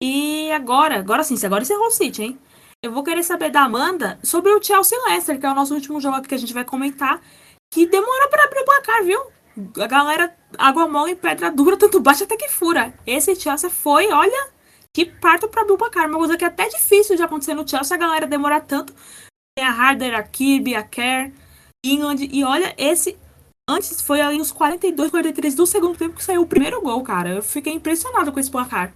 E agora, agora sim, agora encerrou o City, hein? Eu vou querer saber da Amanda sobre o Chelsea Leicester, que é o nosso último jogo aqui que a gente vai comentar, que demora para abrir o placar, viu? A galera, água mole pedra dura, tanto bate até que fura. Esse Chelsea foi, olha, que parto para Bilbacar. Uma coisa que é até difícil de acontecer no Chelsea, a galera demorar tanto. Tem a Harder, a Kirby, a Kerr, England. E olha, esse antes foi ali uns 42, 43 do segundo tempo que saiu o primeiro gol, cara. Eu fiquei impressionado com esse placar.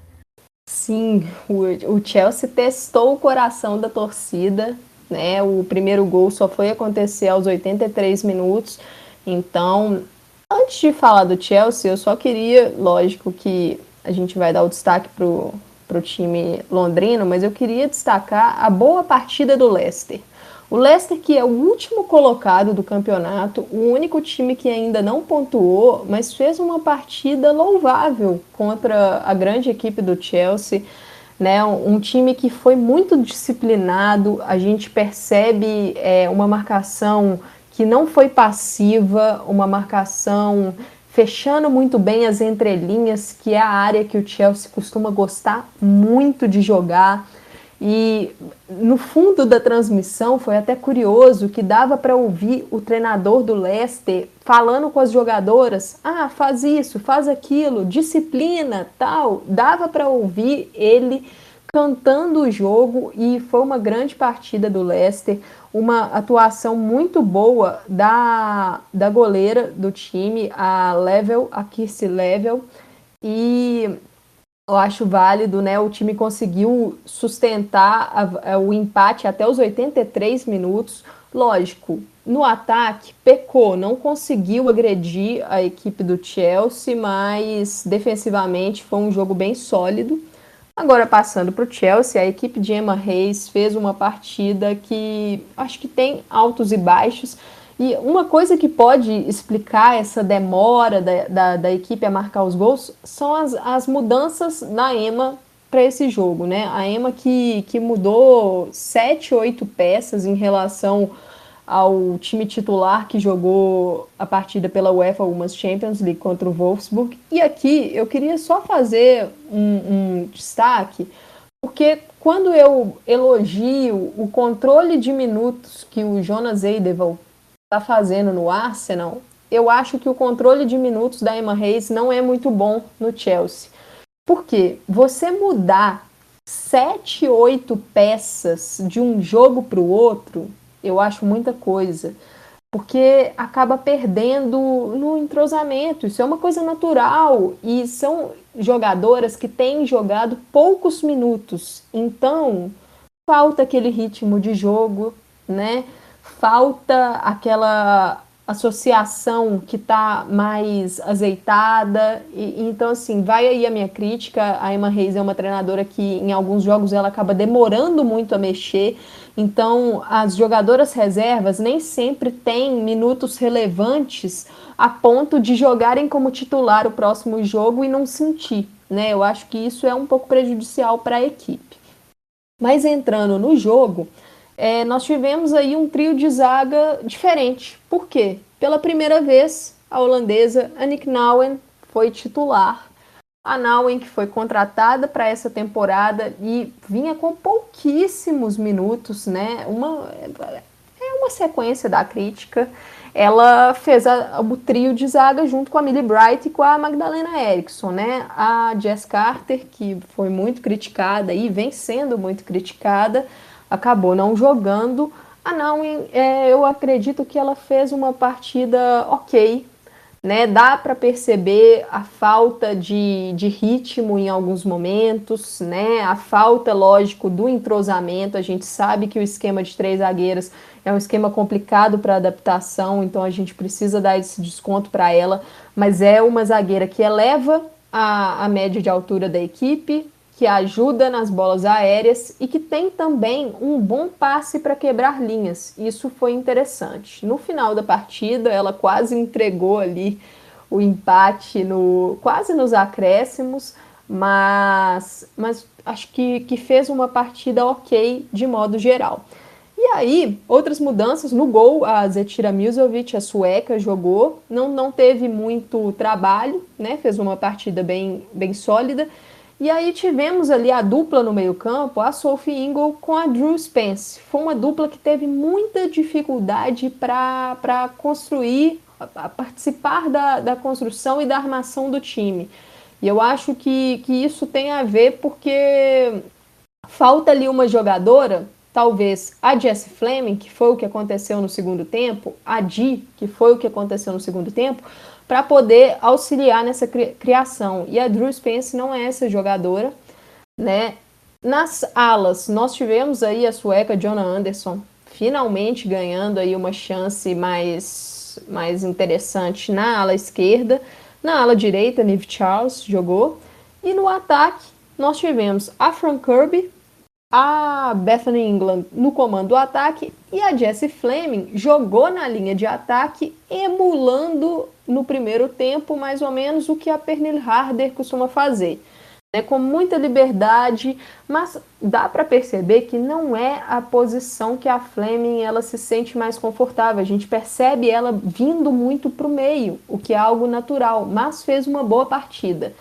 Sim, o, o Chelsea testou o coração da torcida, né? O primeiro gol só foi acontecer aos 83 minutos. Então, Antes de falar do Chelsea, eu só queria, lógico que a gente vai dar o destaque pro, pro time londrino, mas eu queria destacar a boa partida do Leicester. O Leicester, que é o último colocado do campeonato, o único time que ainda não pontuou, mas fez uma partida louvável contra a grande equipe do Chelsea. Né, um time que foi muito disciplinado, a gente percebe é, uma marcação que não foi passiva, uma marcação fechando muito bem as entrelinhas, que é a área que o Chelsea costuma gostar muito de jogar. E no fundo da transmissão foi até curioso que dava para ouvir o treinador do Leicester falando com as jogadoras: "Ah, faz isso, faz aquilo, disciplina, tal". Dava para ouvir ele cantando o jogo e foi uma grande partida do Leicester, uma atuação muito boa da, da goleira do time, a Level, a Kirsty Level, e eu acho válido, né? O time conseguiu sustentar a, a, o empate até os 83 minutos. Lógico, no ataque pecou, não conseguiu agredir a equipe do Chelsea, mas defensivamente foi um jogo bem sólido. Agora passando para o Chelsea, a equipe de Emma Reis fez uma partida que acho que tem altos e baixos. E uma coisa que pode explicar essa demora da, da, da equipe a marcar os gols são as, as mudanças na Emma para esse jogo, né? A Emma que, que mudou sete, oito peças em relação ao time titular que jogou a partida pela UEFA Women's Champions League contra o Wolfsburg. E aqui eu queria só fazer um, um destaque, porque quando eu elogio o controle de minutos que o Jonas Eideval está fazendo no Arsenal, eu acho que o controle de minutos da Emma Reis não é muito bom no Chelsea. Porque você mudar sete, oito peças de um jogo para o outro eu acho muita coisa. Porque acaba perdendo no entrosamento. Isso é uma coisa natural. E são jogadoras que têm jogado poucos minutos. Então, falta aquele ritmo de jogo, né? Falta aquela associação que está mais azeitada. E, então, assim, vai aí a minha crítica. A Emma Reis é uma treinadora que em alguns jogos ela acaba demorando muito a mexer. Então, as jogadoras reservas nem sempre têm minutos relevantes a ponto de jogarem como titular o próximo jogo e não sentir. Né? Eu acho que isso é um pouco prejudicial para a equipe. Mas entrando no jogo, é, nós tivemos aí um trio de zaga diferente. Por quê? Pela primeira vez, a holandesa Annick Nouwen foi titular a Nauen, que foi contratada para essa temporada e vinha com pouquíssimos minutos, né? Uma, é uma sequência da crítica. Ela fez a, o trio de zaga junto com a Millie Bright e com a Magdalena Eriksson, né? A Jess Carter, que foi muito criticada e vem sendo muito criticada, acabou não jogando. A Nauen, é, eu acredito que ela fez uma partida ok, né? Dá para perceber a falta de, de ritmo em alguns momentos, né? A falta, lógico, do entrosamento. A gente sabe que o esquema de três zagueiras é um esquema complicado para adaptação, então a gente precisa dar esse desconto para ela, mas é uma zagueira que eleva a, a média de altura da equipe, que ajuda nas bolas aéreas e que tem também um bom passe para quebrar linhas. Isso foi interessante. No final da partida, ela quase entregou ali o empate no quase nos acréscimos, mas, mas acho que, que fez uma partida ok de modo geral. E aí, outras mudanças no gol, a Zetira Milzovic, a sueca, jogou, não, não teve muito trabalho, né? Fez uma partida bem, bem sólida. E aí tivemos ali a dupla no meio-campo, a Sophie Ingle com a Drew Spence. Foi uma dupla que teve muita dificuldade para construir, a participar da, da construção e da armação do time. E eu acho que, que isso tem a ver porque falta ali uma jogadora, talvez a Jess Fleming, que foi o que aconteceu no segundo tempo, a Di, que foi o que aconteceu no segundo tempo, para poder auxiliar nessa criação. E a Drew Spence não é essa jogadora, né? Nas alas, nós tivemos aí a sueca Jonah Anderson finalmente ganhando aí uma chance mais, mais interessante na ala esquerda. Na ala direita, Nive Charles jogou. E no ataque, nós tivemos a Fran Kirby, a Bethany England no comando do ataque e a Jessie Fleming jogou na linha de ataque, emulando no primeiro tempo mais ou menos o que a Pernille Harder costuma fazer né, com muita liberdade, mas dá para perceber que não é a posição que a Fleming ela se sente mais confortável. A gente percebe ela vindo muito para o meio, o que é algo natural, mas fez uma boa partida.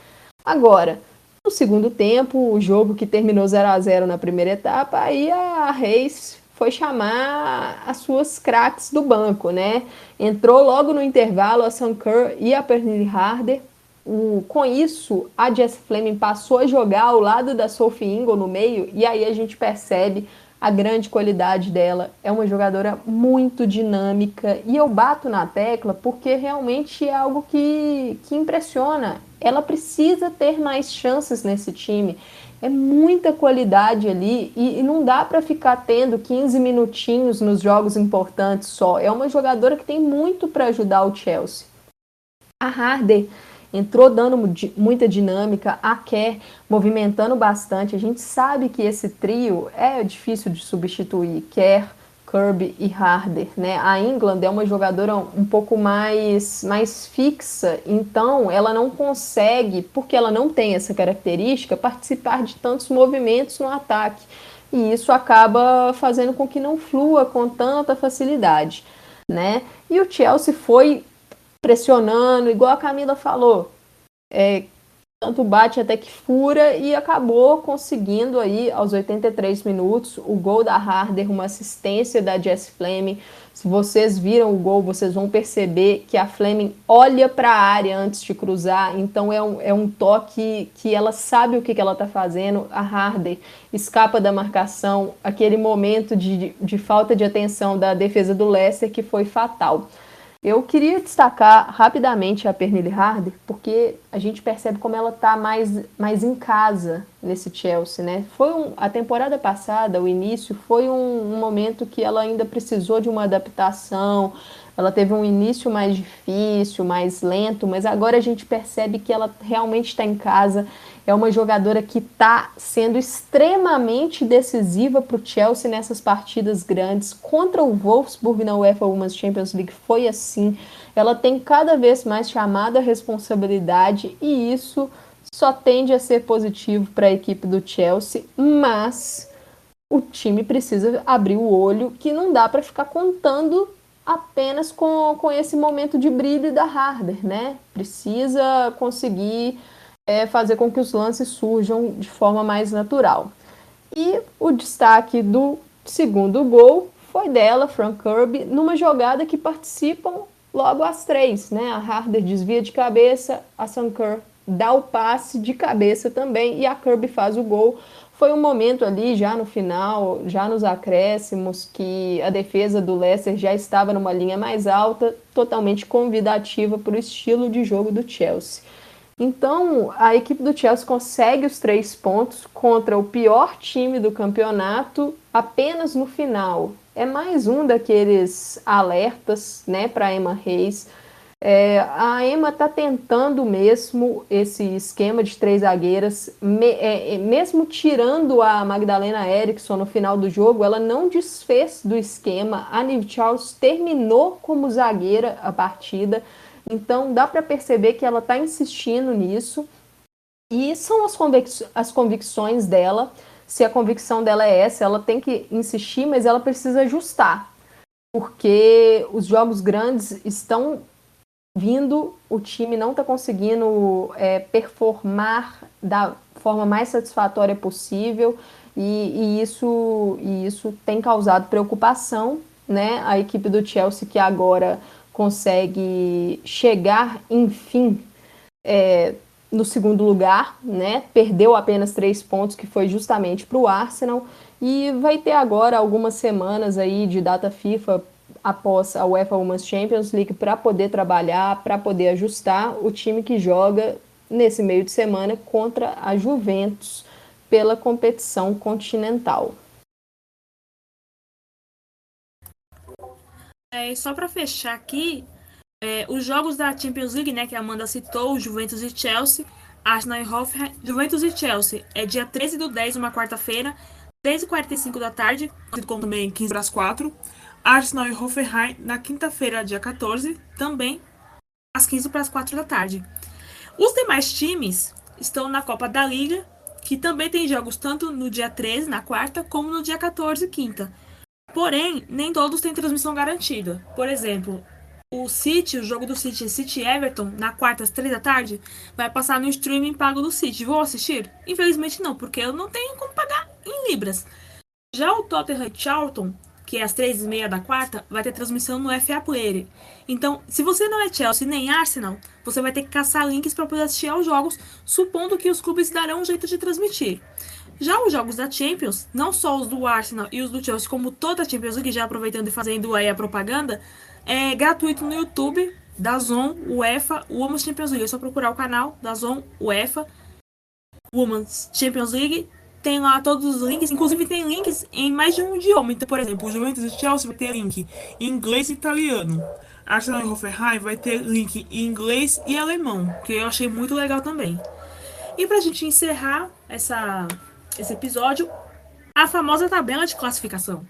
Agora, no segundo tempo, o jogo que terminou 0 a 0 na primeira etapa, aí a Reis foi chamar as suas craques do banco, né? Entrou logo no intervalo a Sam Kerr e a Pernille Harder o, com isso, a Jess Fleming passou a jogar ao lado da Sophie Ingle no meio, e aí a gente percebe a grande qualidade dela. É uma jogadora muito dinâmica, e eu bato na tecla porque realmente é algo que, que impressiona. Ela precisa ter mais chances nesse time. É muita qualidade ali e, e não dá para ficar tendo 15 minutinhos nos jogos importantes só. É uma jogadora que tem muito para ajudar o Chelsea. A Harder entrou dando muita dinâmica, a Kerr movimentando bastante. A gente sabe que esse trio é difícil de substituir, Kerr, Kirby e Harder, né? A England é uma jogadora um pouco mais, mais fixa, então ela não consegue, porque ela não tem essa característica, participar de tantos movimentos no ataque. E isso acaba fazendo com que não flua com tanta facilidade, né? E o Chelsea foi pressionando, igual a Camila falou. É, tanto bate até que fura e acabou conseguindo aí aos 83 minutos o gol da Harder, uma assistência da Jess Fleming. Se vocês viram o gol, vocês vão perceber que a Fleming olha para a área antes de cruzar, então é um, é um toque que ela sabe o que, que ela está fazendo. A Harder escapa da marcação, aquele momento de, de falta de atenção da defesa do Leicester que foi fatal. Eu queria destacar rapidamente a Pernille Harder, porque a gente percebe como ela está mais, mais em casa nesse Chelsea, né? Foi um, a temporada passada, o início, foi um, um momento que ela ainda precisou de uma adaptação, ela teve um início mais difícil, mais lento, mas agora a gente percebe que ela realmente está em casa. É uma jogadora que está sendo extremamente decisiva para o Chelsea nessas partidas grandes. Contra o Wolfsburg na UEFA Women's Champions League foi assim. Ela tem cada vez mais chamada a responsabilidade e isso só tende a ser positivo para a equipe do Chelsea, mas o time precisa abrir o olho que não dá para ficar contando apenas com, com esse momento de brilho da Harder, né? Precisa conseguir é, fazer com que os lances surjam de forma mais natural. E o destaque do segundo gol foi dela, Frank Kirby, numa jogada que participam logo as três, né? A Harder desvia de cabeça, a Sanker dá o passe de cabeça também e a Kirby faz o gol foi um momento ali, já no final, já nos acréscimos, que a defesa do Leicester já estava numa linha mais alta, totalmente convidativa para o estilo de jogo do Chelsea. Então, a equipe do Chelsea consegue os três pontos contra o pior time do campeonato apenas no final. É mais um daqueles alertas né, para Emma Reis é, a Emma está tentando mesmo esse esquema de três zagueiras, me, é, é, mesmo tirando a Magdalena Eriksson no final do jogo, ela não desfez do esquema. A Nive Charles terminou como zagueira a partida. Então dá para perceber que ela está insistindo nisso e são as, convic as convicções dela. Se a convicção dela é essa, ela tem que insistir, mas ela precisa ajustar, porque os jogos grandes estão vindo, o time não está conseguindo é, performar da forma mais satisfatória possível e, e, isso, e isso tem causado preocupação, né? A equipe do Chelsea que agora consegue chegar, enfim, é, no segundo lugar, né? Perdeu apenas três pontos, que foi justamente para o Arsenal, e vai ter agora algumas semanas aí de data FIFA após a UEFA Women's Champions League para poder trabalhar, para poder ajustar o time que joga nesse meio de semana contra a Juventus pela competição continental.
É, só para fechar aqui, é, os jogos da Champions League, né, que a Amanda citou, Juventus e Chelsea, Arsenal e Hoffenheim, Juventus e Chelsea, é dia 13 do 10, uma quarta-feira, 3h45 da tarde, como também 15 para as 4. Arsenal e Hoffenheim na quinta-feira, dia 14, também às 15 para as 4 da tarde. Os demais times estão na Copa da Liga, que também tem jogos tanto no dia 13, na quarta, como no dia 14, quinta. Porém, nem todos têm transmissão garantida. Por exemplo, o City, o jogo do City, City Everton, na quarta às três da tarde, vai passar no streaming pago do City. Vou assistir? Infelizmente não, porque eu não tenho como pagar em libras. Já o Tottenham Charlton, que é às três e meia da quarta, vai ter transmissão no FA Player. Então, se você não é Chelsea nem Arsenal, você vai ter que caçar links para poder assistir aos jogos, supondo que os clubes darão um jeito de transmitir. Já os jogos da Champions, não só os do Arsenal e os do Chelsea, como toda a Champions League, já aproveitando e fazendo aí a propaganda, é gratuito no YouTube, da Zon, UEFA, Women's Champions League. É só procurar o canal da Zon, UEFA, Women's Champions League. Tem lá todos os links, inclusive tem links em mais de um idioma. Então, por exemplo, o Juventus e Chelsea vai ter link em inglês e italiano. Arsenal e Hoffenheim vai ter link em inglês e alemão, que eu achei muito legal também. E pra gente encerrar essa esse episódio, a famosa tabela de classificação.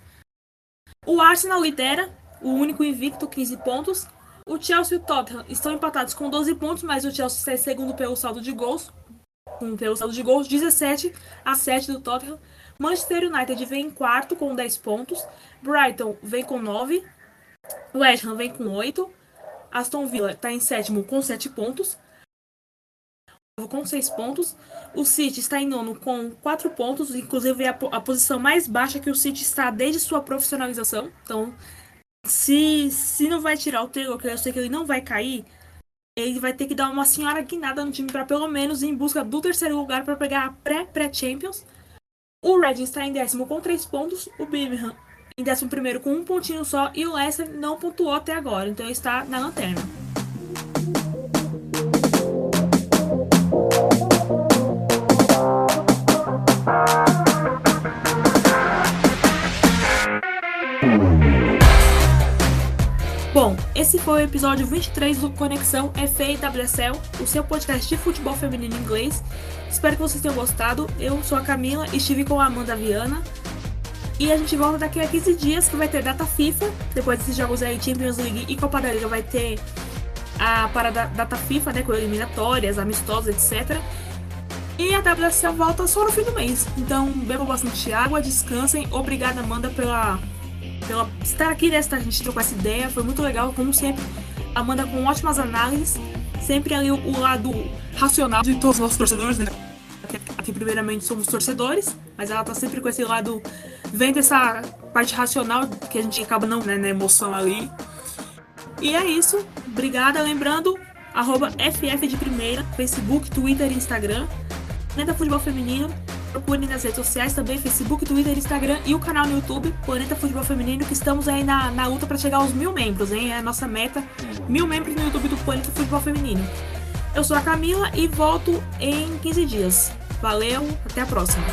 O Arsenal lidera, o único invicto, 15 pontos. O Chelsea e o Tottenham estão empatados com 12 pontos, mas o Chelsea está em segundo pelo saldo de gols, com pelo saldo de gols 17 a 7 do Tottenham. Manchester United vem em quarto com 10 pontos. Brighton vem com 9. West Ham vem com 8. Aston Villa está em sétimo com 7 pontos com seis pontos. O City está em nono com quatro pontos, inclusive é a, a posição mais baixa que o City está desde sua profissionalização. Então, se, se não vai tirar o Taylor, que eu sei que ele não vai cair, ele vai ter que dar uma senhora guinada no time para pelo menos ir em busca do terceiro lugar para pegar a pré-pré-Champions. O Reading está em décimo com três pontos, o Birmingham em décimo primeiro com um pontinho só e o Leicester não pontuou até agora, então está na lanterna. Esse foi o episódio 23 do Conexão FA o seu podcast de futebol feminino inglês. Espero que vocês tenham gostado. Eu sou a Camila e estive com a Amanda Viana. E a gente volta daqui a 15 dias, que vai ter data FIFA. Depois desses jogos aí, Champions League e Copa da Liga, vai ter a parada data FIFA, né? Com eliminatórias, amistosas, etc. E a WSL volta só no fim do mês. Então, bebam bastante água, descansem. Obrigada, Amanda, pela pela estar aqui nesta a gente trocou essa ideia. Foi muito legal, como sempre. Amanda com ótimas análises. Sempre ali o, lado racional de todos os nossos torcedores, né? Aqui, primeiramente somos torcedores, mas ela tá sempre com esse lado vendo essa parte racional que a gente acaba não, né, na emoção ali. E é isso. Obrigada. Lembrando, arroba FF de primeira, Facebook, Twitter e Instagram. Planeta Futebol Feminino. Procure nas redes sociais também, Facebook, Twitter, Instagram e o canal no YouTube, Planeta Futebol Feminino, que estamos aí na, na luta para chegar aos mil membros, hein? É a nossa meta, mil membros no YouTube do Planeta Futebol Feminino. Eu sou a Camila e volto em 15 dias. Valeu, até a próxima.